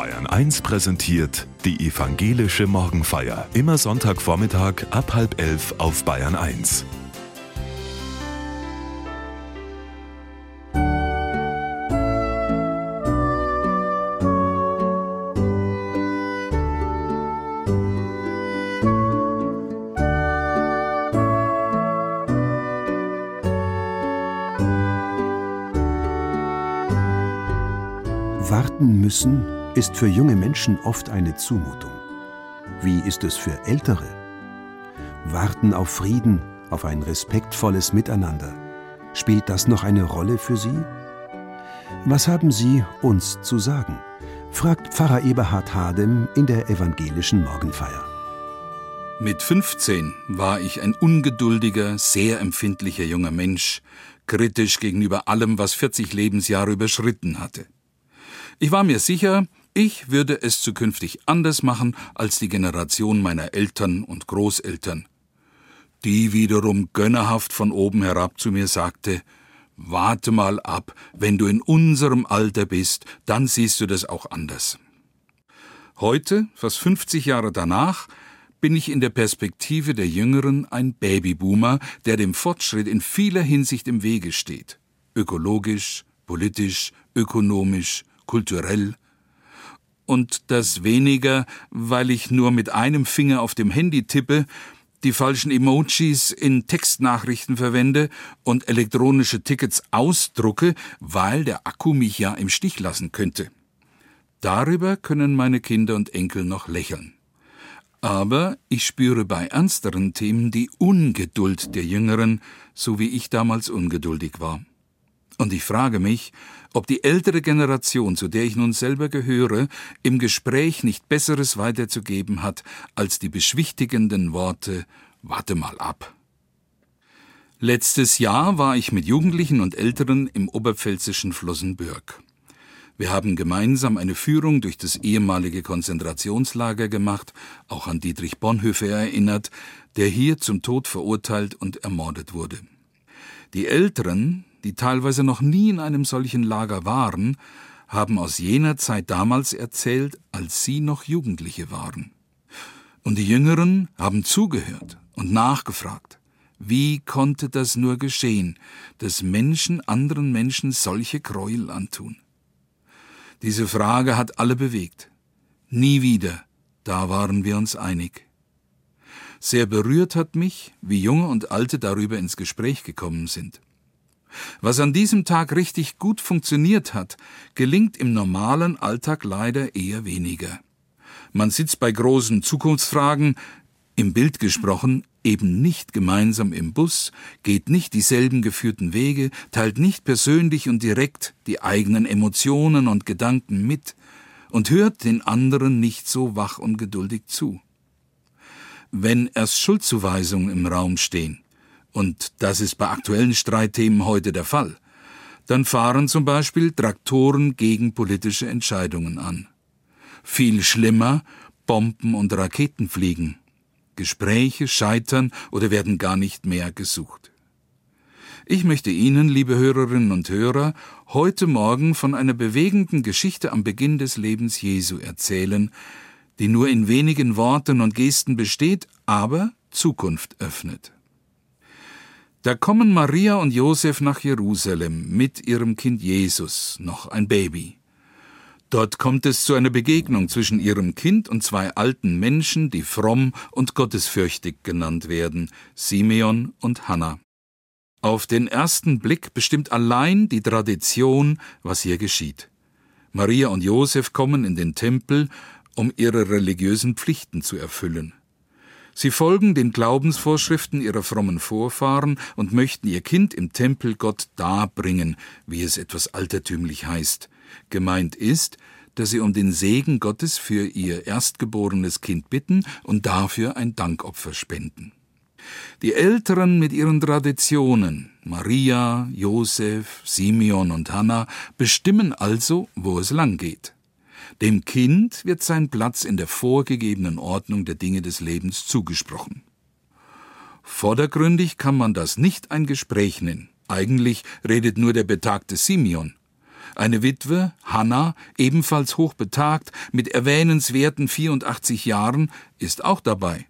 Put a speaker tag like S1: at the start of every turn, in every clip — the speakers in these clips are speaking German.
S1: Bayern 1 präsentiert die evangelische Morgenfeier. Immer Sonntagvormittag ab halb elf auf Bayern 1.
S2: Warten müssen ist für junge Menschen oft eine Zumutung. Wie ist es für Ältere? Warten auf Frieden, auf ein respektvolles Miteinander. Spielt das noch eine Rolle für Sie? Was haben Sie uns zu sagen? fragt Pfarrer Eberhard Hadem in der evangelischen Morgenfeier.
S3: Mit 15 war ich ein ungeduldiger, sehr empfindlicher junger Mensch, kritisch gegenüber allem, was 40 Lebensjahre überschritten hatte. Ich war mir sicher, ich würde es zukünftig anders machen als die Generation meiner Eltern und Großeltern. Die wiederum gönnerhaft von oben herab zu mir sagte, Warte mal ab, wenn du in unserem Alter bist, dann siehst du das auch anders. Heute, fast 50 Jahre danach, bin ich in der Perspektive der Jüngeren ein Babyboomer, der dem Fortschritt in vieler Hinsicht im Wege steht. Ökologisch, politisch, ökonomisch, kulturell. Und das weniger, weil ich nur mit einem Finger auf dem Handy tippe, die falschen Emojis in Textnachrichten verwende und elektronische Tickets ausdrucke, weil der Akku mich ja im Stich lassen könnte. Darüber können meine Kinder und Enkel noch lächeln. Aber ich spüre bei ernsteren Themen die Ungeduld der Jüngeren, so wie ich damals ungeduldig war. Und ich frage mich, ob die ältere Generation, zu der ich nun selber gehöre, im Gespräch nicht Besseres weiterzugeben hat als die beschwichtigenden Worte Warte mal ab. Letztes Jahr war ich mit Jugendlichen und Älteren im oberpfälzischen Flossenbürg. Wir haben gemeinsam eine Führung durch das ehemalige Konzentrationslager gemacht, auch an Dietrich Bonhoeffer erinnert, der hier zum Tod verurteilt und ermordet wurde. Die Älteren, die teilweise noch nie in einem solchen Lager waren, haben aus jener Zeit damals erzählt, als sie noch Jugendliche waren. Und die Jüngeren haben zugehört und nachgefragt. Wie konnte das nur geschehen, dass Menschen anderen Menschen solche Gräuel antun? Diese Frage hat alle bewegt. Nie wieder, da waren wir uns einig. Sehr berührt hat mich, wie Junge und Alte darüber ins Gespräch gekommen sind. Was an diesem Tag richtig gut funktioniert hat, gelingt im normalen Alltag leider eher weniger. Man sitzt bei großen Zukunftsfragen, im Bild gesprochen, eben nicht gemeinsam im Bus, geht nicht dieselben geführten Wege, teilt nicht persönlich und direkt die eigenen Emotionen und Gedanken mit und hört den anderen nicht so wach und geduldig zu. Wenn erst Schuldzuweisungen im Raum stehen, und das ist bei aktuellen Streitthemen heute der Fall, dann fahren zum Beispiel Traktoren gegen politische Entscheidungen an. Viel schlimmer, Bomben und Raketen fliegen. Gespräche scheitern oder werden gar nicht mehr gesucht. Ich möchte Ihnen, liebe Hörerinnen und Hörer, heute Morgen von einer bewegenden Geschichte am Beginn des Lebens Jesu erzählen, die nur in wenigen Worten und Gesten besteht, aber Zukunft öffnet. Da kommen Maria und Josef nach Jerusalem mit ihrem Kind Jesus, noch ein Baby. Dort kommt es zu einer Begegnung zwischen ihrem Kind und zwei alten Menschen, die fromm und gottesfürchtig genannt werden, Simeon und Hannah. Auf den ersten Blick bestimmt allein die Tradition, was hier geschieht. Maria und Josef kommen in den Tempel, um ihre religiösen Pflichten zu erfüllen. Sie folgen den Glaubensvorschriften ihrer frommen Vorfahren und möchten ihr Kind im Tempel Gott darbringen, wie es etwas altertümlich heißt. Gemeint ist, dass sie um den Segen Gottes für ihr erstgeborenes Kind bitten und dafür ein Dankopfer spenden. Die Älteren mit ihren Traditionen, Maria, Josef, Simeon und Hannah, bestimmen also, wo es lang geht. Dem Kind wird sein Platz in der vorgegebenen Ordnung der Dinge des Lebens zugesprochen. Vordergründig kann man das nicht ein Gespräch nennen. Eigentlich redet nur der betagte Simeon. Eine Witwe, Hannah, ebenfalls hochbetagt, mit erwähnenswerten 84 Jahren, ist auch dabei.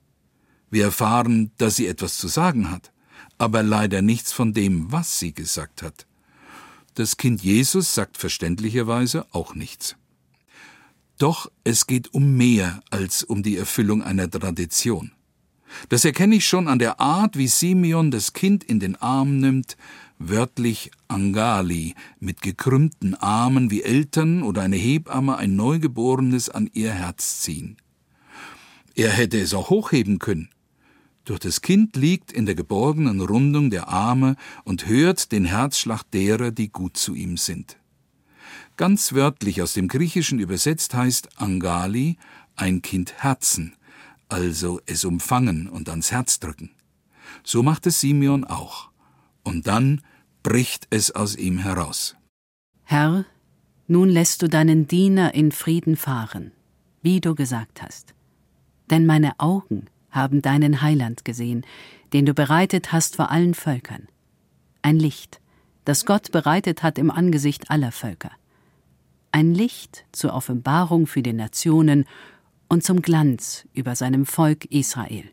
S3: Wir erfahren, dass sie etwas zu sagen hat, aber leider nichts von dem, was sie gesagt hat. Das Kind Jesus sagt verständlicherweise auch nichts. Doch es geht um mehr als um die Erfüllung einer Tradition. Das erkenne ich schon an der Art, wie Simeon das Kind in den Arm nimmt, wörtlich Angali, mit gekrümmten Armen wie Eltern oder eine Hebamme ein Neugeborenes an ihr Herz ziehen. Er hätte es auch hochheben können. Doch das Kind liegt in der geborgenen Rundung der Arme und hört den Herzschlag derer, die gut zu ihm sind. Ganz wörtlich aus dem Griechischen übersetzt heißt Angali ein Kind Herzen, also es umfangen und ans Herz drücken. So macht es Simeon auch. Und dann bricht es aus ihm heraus.
S4: Herr, nun lässt du deinen Diener in Frieden fahren, wie du gesagt hast. Denn meine Augen haben deinen Heiland gesehen, den du bereitet hast vor allen Völkern. Ein Licht, das Gott bereitet hat im Angesicht aller Völker. Ein Licht zur Offenbarung für die Nationen und zum Glanz über seinem Volk Israel.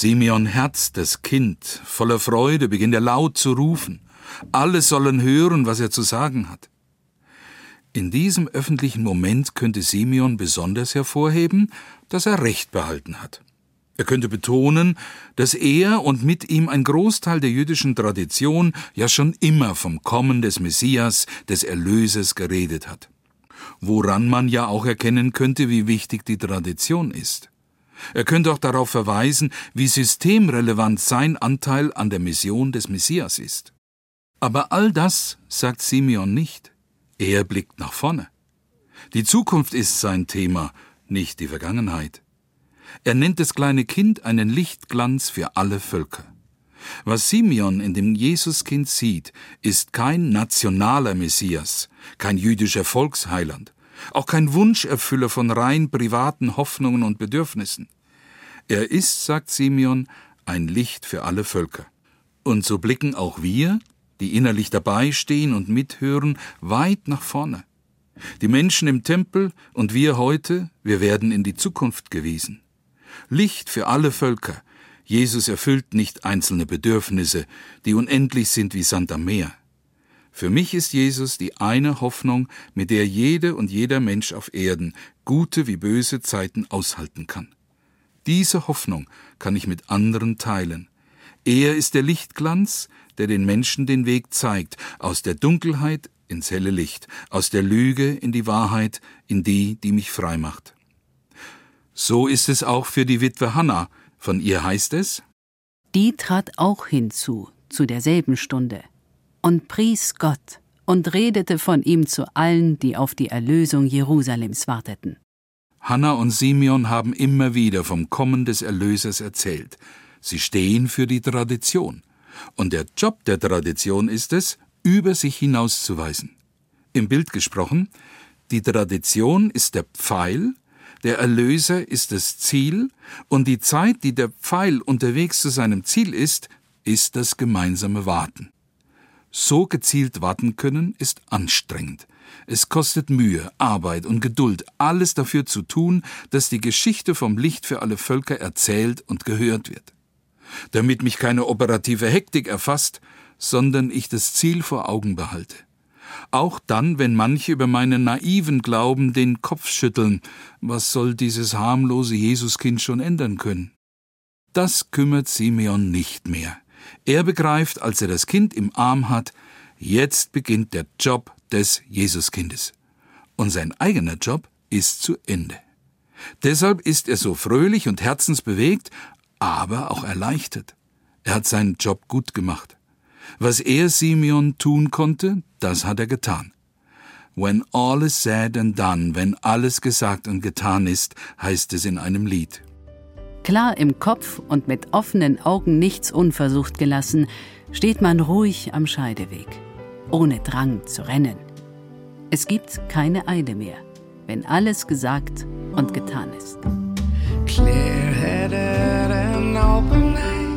S3: Simeon Herz, das Kind, voller Freude, beginnt er laut zu rufen. Alle sollen hören, was er zu sagen hat. In diesem öffentlichen Moment könnte Simeon besonders hervorheben, dass er Recht behalten hat. Er könnte betonen, dass er und mit ihm ein Großteil der jüdischen Tradition ja schon immer vom Kommen des Messias, des Erlösers geredet hat. Woran man ja auch erkennen könnte, wie wichtig die Tradition ist. Er könnte auch darauf verweisen, wie systemrelevant sein Anteil an der Mission des Messias ist. Aber all das sagt Simeon nicht. Er blickt nach vorne. Die Zukunft ist sein Thema, nicht die Vergangenheit. Er nennt das kleine Kind einen Lichtglanz für alle Völker. Was Simeon in dem Jesuskind sieht, ist kein nationaler Messias, kein jüdischer Volksheiland, auch kein Wunscherfüller von rein privaten Hoffnungen und Bedürfnissen. Er ist, sagt Simeon, ein Licht für alle Völker. Und so blicken auch wir, die innerlich dabei stehen und mithören, weit nach vorne. Die Menschen im Tempel und wir heute, wir werden in die Zukunft gewiesen. Licht für alle Völker. Jesus erfüllt nicht einzelne Bedürfnisse, die unendlich sind wie Sand am Meer. Für mich ist Jesus die eine Hoffnung, mit der jede und jeder Mensch auf Erden gute wie böse Zeiten aushalten kann. Diese Hoffnung kann ich mit anderen teilen. Er ist der Lichtglanz, der den Menschen den Weg zeigt, aus der Dunkelheit ins helle Licht, aus der Lüge in die Wahrheit, in die, die mich frei macht. So ist es auch für die Witwe Hannah. Von ihr heißt es,
S4: Die trat auch hinzu, zu derselben Stunde, und pries Gott und redete von ihm zu allen, die auf die Erlösung Jerusalems warteten.
S3: Hannah und Simeon haben immer wieder vom Kommen des Erlösers erzählt. Sie stehen für die Tradition. Und der Job der Tradition ist es, über sich hinauszuweisen. Im Bild gesprochen, die Tradition ist der Pfeil, der Erlöser ist das Ziel, und die Zeit, die der Pfeil unterwegs zu seinem Ziel ist, ist das gemeinsame Warten. So gezielt warten können ist anstrengend. Es kostet Mühe, Arbeit und Geduld, alles dafür zu tun, dass die Geschichte vom Licht für alle Völker erzählt und gehört wird. Damit mich keine operative Hektik erfasst, sondern ich das Ziel vor Augen behalte. Auch dann, wenn manche über meinen naiven Glauben den Kopf schütteln, was soll dieses harmlose Jesuskind schon ändern können? Das kümmert Simeon nicht mehr. Er begreift, als er das Kind im Arm hat, jetzt beginnt der Job des Jesuskindes. Und sein eigener Job ist zu Ende. Deshalb ist er so fröhlich und herzensbewegt, aber auch erleichtert. Er hat seinen Job gut gemacht. Was er Simeon tun konnte, das hat er getan. When all is said and done, wenn alles gesagt und getan ist, heißt es in einem Lied.
S4: Klar im Kopf und mit offenen Augen nichts unversucht gelassen, steht man ruhig am Scheideweg, ohne Drang zu rennen. Es gibt keine Eile mehr, wenn alles gesagt und getan ist. Clear-headed and open-eyed,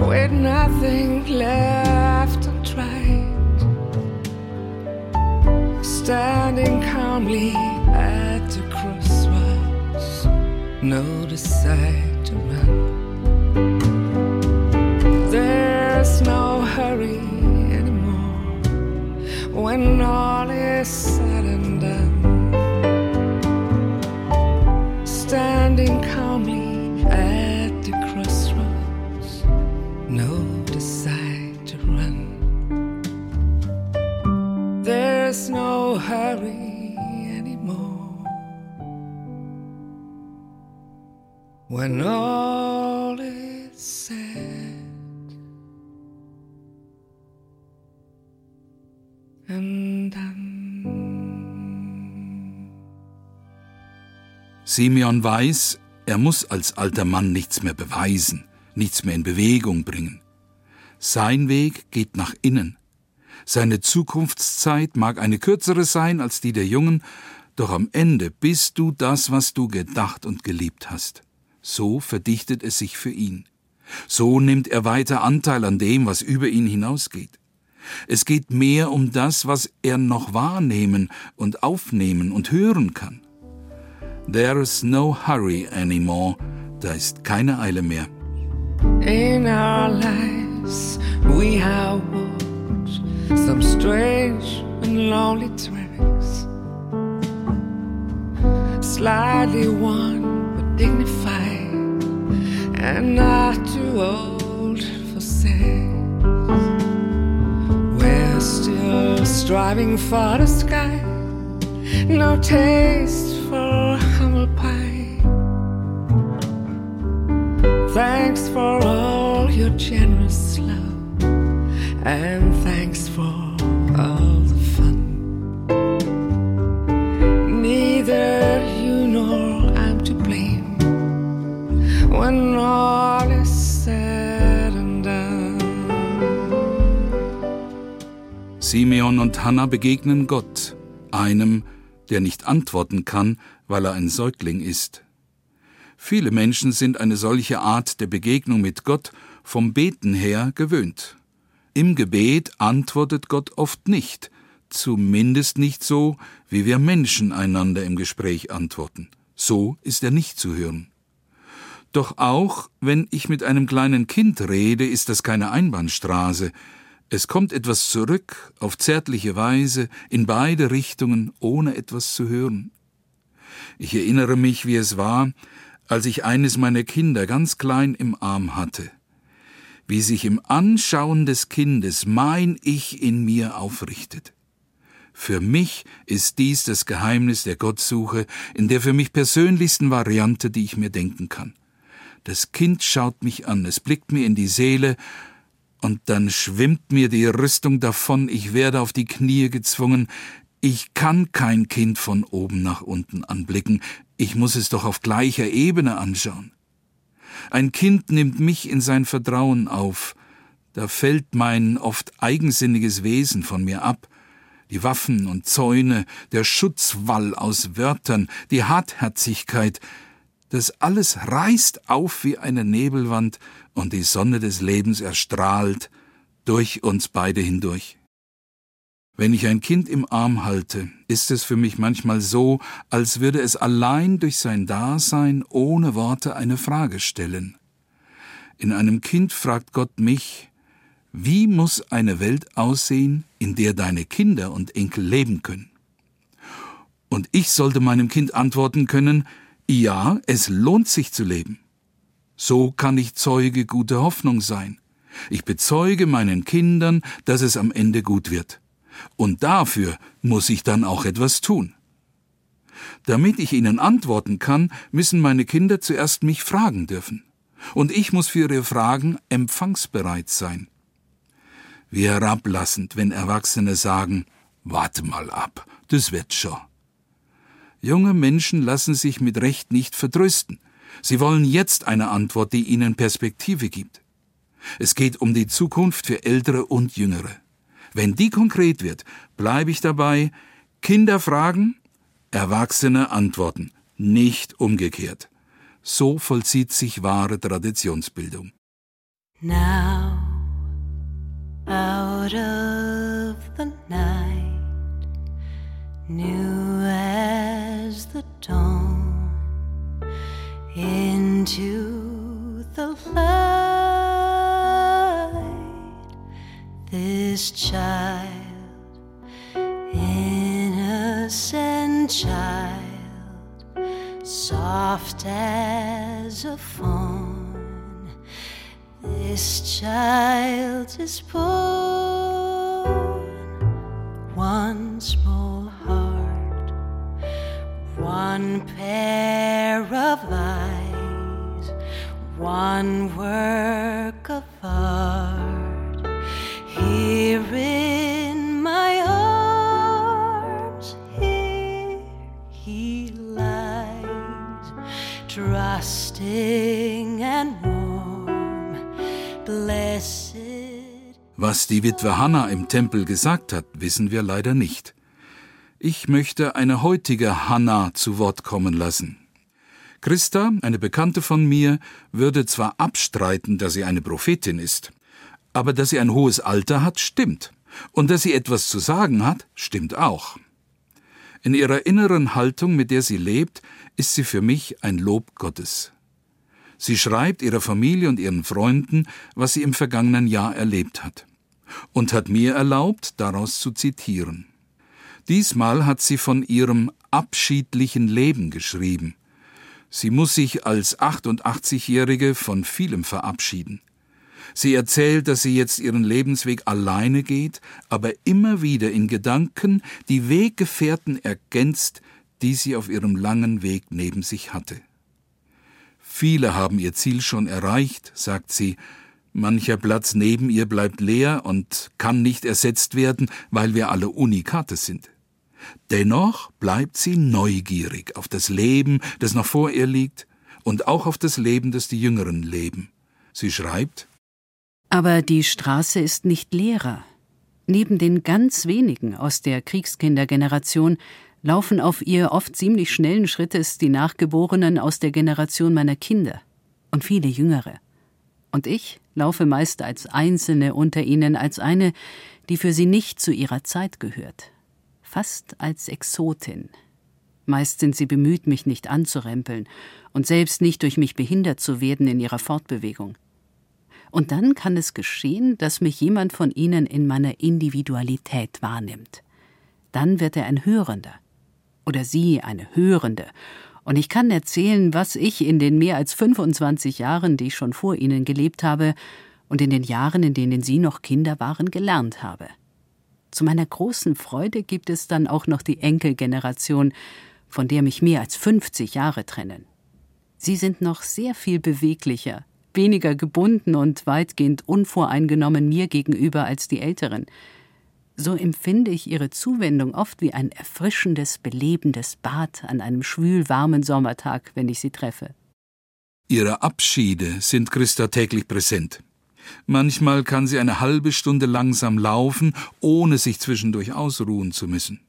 S4: with nothing left untried, standing calmly at the crossroads, no decide to run. There's no hurry anymore when all is said When all is said.
S3: Simeon weiß, er muss als alter Mann nichts mehr beweisen, nichts mehr in Bewegung bringen. Sein Weg geht nach innen. Seine Zukunftszeit mag eine kürzere sein als die der Jungen, doch am Ende bist du das, was du gedacht und geliebt hast. So verdichtet es sich für ihn. So nimmt er weiter Anteil an dem, was über ihn hinausgeht. Es geht mehr um das, was er noch wahrnehmen und aufnehmen und hören kann. There's no hurry anymore. Da ist keine Eile mehr. In our lives we have walked some strange and lonely tracks. Slightly worn but dignified and not too old for sex. We're still striving for the sky. No taste for humble pie. Thanks for all your generous love, and thanks Simeon und Hannah begegnen Gott, einem, der nicht antworten kann, weil er ein Säugling ist. Viele Menschen sind eine solche Art der Begegnung mit Gott vom Beten her gewöhnt. Im Gebet antwortet Gott oft nicht, zumindest nicht so, wie wir Menschen einander im Gespräch antworten. So ist er nicht zu hören. Doch auch wenn ich mit einem kleinen Kind rede, ist das keine Einbahnstraße, es kommt etwas zurück, auf zärtliche Weise, in beide Richtungen, ohne etwas zu hören. Ich erinnere mich, wie es war, als ich eines meiner Kinder ganz klein im Arm hatte, wie sich im Anschauen des Kindes mein Ich in mir aufrichtet. Für mich ist dies das Geheimnis der Gottsuche in der für mich persönlichsten Variante, die ich mir denken kann. Das Kind schaut mich an, es blickt mir in die Seele, und dann schwimmt mir die Rüstung davon, ich werde auf die Knie gezwungen, ich kann kein Kind von oben nach unten anblicken, ich muss es doch auf gleicher Ebene anschauen. Ein Kind nimmt mich in sein Vertrauen auf, da fällt mein oft eigensinniges Wesen von mir ab, die Waffen und Zäune, der Schutzwall aus Wörtern, die Hartherzigkeit, das alles reißt auf wie eine Nebelwand und die Sonne des Lebens erstrahlt durch uns beide hindurch. Wenn ich ein Kind im Arm halte, ist es für mich manchmal so, als würde es allein durch sein Dasein ohne Worte eine Frage stellen. In einem Kind fragt Gott mich, wie muss eine Welt aussehen, in der deine Kinder und Enkel leben können? Und ich sollte meinem Kind antworten können, ja, es lohnt sich zu leben. So kann ich Zeuge guter Hoffnung sein. Ich bezeuge meinen Kindern, dass es am Ende gut wird. Und dafür muss ich dann auch etwas tun. Damit ich ihnen antworten kann, müssen meine Kinder zuerst mich fragen dürfen. Und ich muss für ihre Fragen empfangsbereit sein. Wie herablassend, wenn Erwachsene sagen, warte mal ab, das wird schon. Junge Menschen lassen sich mit Recht nicht verdrüsten. Sie wollen jetzt eine Antwort, die ihnen Perspektive gibt. Es geht um die Zukunft für Ältere und Jüngere. Wenn die konkret wird, bleibe ich dabei, Kinder fragen, Erwachsene antworten, nicht umgekehrt. So vollzieht sich wahre Traditionsbildung.
S5: Now, out of the night, new the dawn, into the light, this child, innocent child soft as a fawn. This child is born, once heart, one pair of eyes, one work of art. Here in my arms, here he lies, trusting and warm, blessed.
S3: Was die Witwe Hannah im Tempel gesagt hat, wissen wir leider nicht. Ich möchte eine heutige Hannah zu Wort kommen lassen. Christa, eine Bekannte von mir, würde zwar abstreiten, dass sie eine Prophetin ist, aber dass sie ein hohes Alter hat, stimmt. Und dass sie etwas zu sagen hat, stimmt auch. In ihrer inneren Haltung, mit der sie lebt, ist sie für mich ein Lob Gottes. Sie schreibt ihrer Familie und ihren Freunden, was sie im vergangenen Jahr erlebt hat, und hat mir erlaubt, daraus zu zitieren. Diesmal hat sie von ihrem abschiedlichen Leben geschrieben. Sie muss sich als 88-Jährige von vielem verabschieden. Sie erzählt, dass sie jetzt ihren Lebensweg alleine geht, aber immer wieder in Gedanken die Weggefährten ergänzt, die sie auf ihrem langen Weg neben sich hatte. Viele haben ihr Ziel schon erreicht, sagt sie, mancher Platz neben ihr bleibt leer und kann nicht ersetzt werden, weil wir alle Unikate sind. Dennoch bleibt sie neugierig auf das Leben, das noch vor ihr liegt, und auch auf das Leben, das die Jüngeren leben. Sie schreibt
S4: Aber die Straße ist nicht leerer. Neben den ganz wenigen aus der Kriegskindergeneration laufen auf ihr oft ziemlich schnellen Schrittes die Nachgeborenen aus der Generation meiner Kinder und viele Jüngere. Und ich laufe meist als Einzelne unter ihnen, als eine, die für sie nicht zu ihrer Zeit gehört. Fast als Exotin. Meist sind sie bemüht, mich nicht anzurempeln und selbst nicht durch mich behindert zu werden in ihrer Fortbewegung. Und dann kann es geschehen, dass mich jemand von ihnen in meiner Individualität wahrnimmt. Dann wird er ein Hörender. Oder sie eine Hörende. Und ich kann erzählen, was ich in den mehr als 25 Jahren, die ich schon vor ihnen gelebt habe, und in den Jahren, in denen sie noch Kinder waren, gelernt habe. Zu meiner großen Freude gibt es dann auch noch die Enkelgeneration, von der mich mehr als 50 Jahre trennen. Sie sind noch sehr viel beweglicher, weniger gebunden und weitgehend unvoreingenommen mir gegenüber als die Älteren. So empfinde ich ihre Zuwendung oft wie ein erfrischendes, belebendes Bad an einem schwülwarmen Sommertag, wenn ich sie treffe.
S3: Ihre Abschiede sind Christa täglich präsent. Manchmal kann sie eine halbe Stunde langsam laufen, ohne sich zwischendurch ausruhen zu müssen.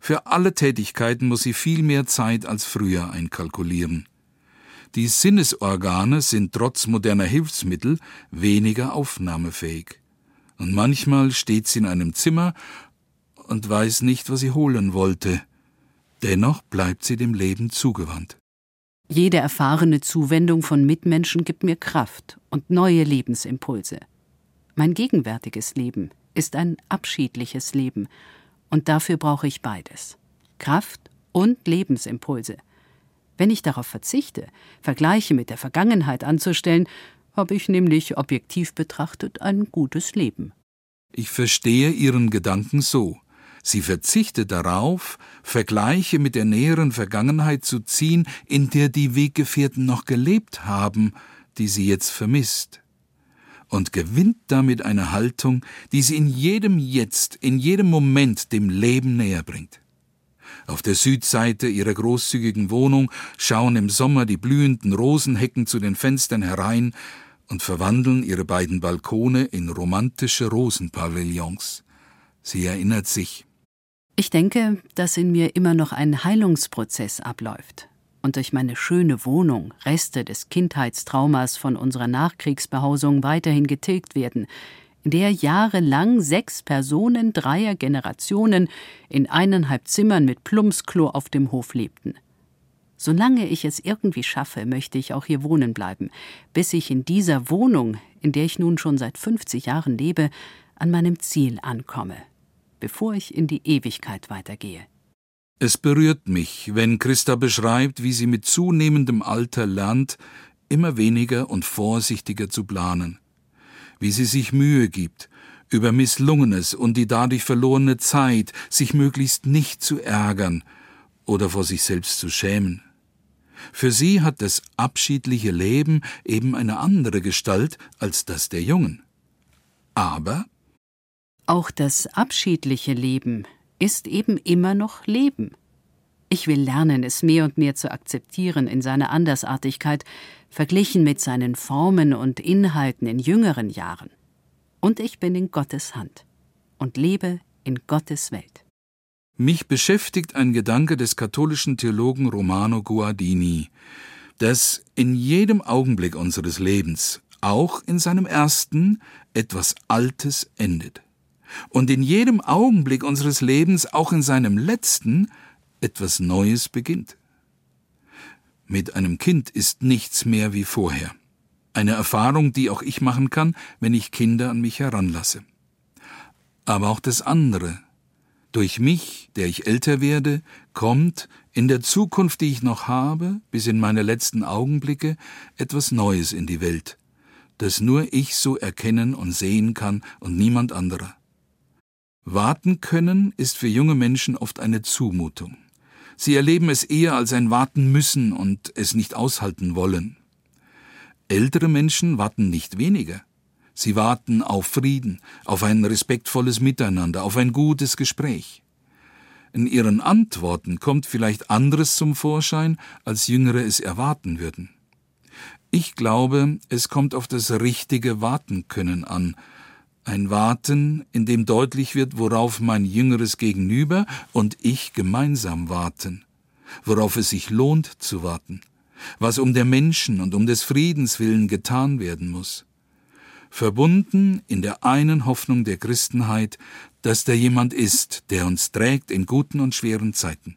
S3: Für alle Tätigkeiten muss sie viel mehr Zeit als früher einkalkulieren. Die Sinnesorgane sind trotz moderner Hilfsmittel weniger aufnahmefähig. Und manchmal steht sie in einem Zimmer und weiß nicht, was sie holen wollte. Dennoch bleibt sie dem Leben zugewandt.
S4: Jede erfahrene Zuwendung von Mitmenschen gibt mir Kraft und neue Lebensimpulse. Mein gegenwärtiges Leben ist ein abschiedliches Leben, und dafür brauche ich beides Kraft und Lebensimpulse. Wenn ich darauf verzichte, Vergleiche mit der Vergangenheit anzustellen, habe ich nämlich objektiv betrachtet ein gutes Leben.
S3: Ich verstehe Ihren Gedanken so. Sie verzichtet darauf, Vergleiche mit der näheren Vergangenheit zu ziehen, in der die Weggefährten noch gelebt haben, die sie jetzt vermisst, und gewinnt damit eine Haltung, die sie in jedem Jetzt, in jedem Moment dem Leben näher bringt. Auf der Südseite ihrer großzügigen Wohnung schauen im Sommer die blühenden Rosenhecken zu den Fenstern herein und verwandeln ihre beiden Balkone in romantische Rosenpavillons. Sie erinnert sich.
S4: Ich denke, dass in mir immer noch ein Heilungsprozess abläuft und durch meine schöne Wohnung Reste des Kindheitstraumas von unserer Nachkriegsbehausung weiterhin getilgt werden, in der jahrelang sechs Personen dreier Generationen in eineinhalb Zimmern mit Plumpsklo auf dem Hof lebten. Solange ich es irgendwie schaffe, möchte ich auch hier wohnen bleiben, bis ich in dieser Wohnung, in der ich nun schon seit 50 Jahren lebe, an meinem Ziel ankomme, bevor ich in die Ewigkeit weitergehe.
S3: Es berührt mich, wenn Christa beschreibt, wie sie mit zunehmendem Alter lernt, immer weniger und vorsichtiger zu planen, wie sie sich Mühe gibt, über Misslungenes und die dadurch verlorene Zeit sich möglichst nicht zu ärgern oder vor sich selbst zu schämen. Für sie hat das abschiedliche Leben eben eine andere Gestalt als das der Jungen. Aber
S4: auch das abschiedliche Leben ist eben immer noch Leben. Ich will lernen, es mehr und mehr zu akzeptieren in seiner Andersartigkeit, verglichen mit seinen Formen und Inhalten in jüngeren Jahren. Und ich bin in Gottes Hand und lebe in Gottes Welt.
S3: Mich beschäftigt ein Gedanke des katholischen Theologen Romano Guardini, dass in jedem Augenblick unseres Lebens, auch in seinem ersten, etwas Altes endet. Und in jedem Augenblick unseres Lebens, auch in seinem letzten, etwas Neues beginnt. Mit einem Kind ist nichts mehr wie vorher. Eine Erfahrung, die auch ich machen kann, wenn ich Kinder an mich heranlasse. Aber auch das andere, durch mich, der ich älter werde, kommt in der Zukunft, die ich noch habe, bis in meine letzten Augenblicke, etwas Neues in die Welt, das nur ich so erkennen und sehen kann und niemand anderer. Warten können ist für junge Menschen oft eine Zumutung. Sie erleben es eher als ein Warten müssen und es nicht aushalten wollen. Ältere Menschen warten nicht weniger. Sie warten auf Frieden, auf ein respektvolles Miteinander, auf ein gutes Gespräch. In ihren Antworten kommt vielleicht anderes zum Vorschein, als Jüngere es erwarten würden. Ich glaube, es kommt auf das richtige Warten können an, ein Warten, in dem deutlich wird, worauf mein jüngeres Gegenüber und ich gemeinsam warten, worauf es sich lohnt zu warten, was um der Menschen und um des Friedens willen getan werden muss. Verbunden in der einen Hoffnung der Christenheit, dass da jemand ist, der uns trägt in guten und schweren Zeiten.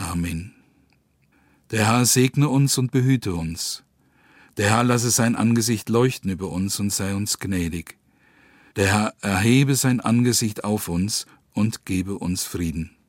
S3: Amen. Der Herr segne uns und behüte uns. Der Herr lasse sein Angesicht leuchten über uns und sei uns gnädig. Der Herr erhebe sein Angesicht auf uns und gebe uns Frieden.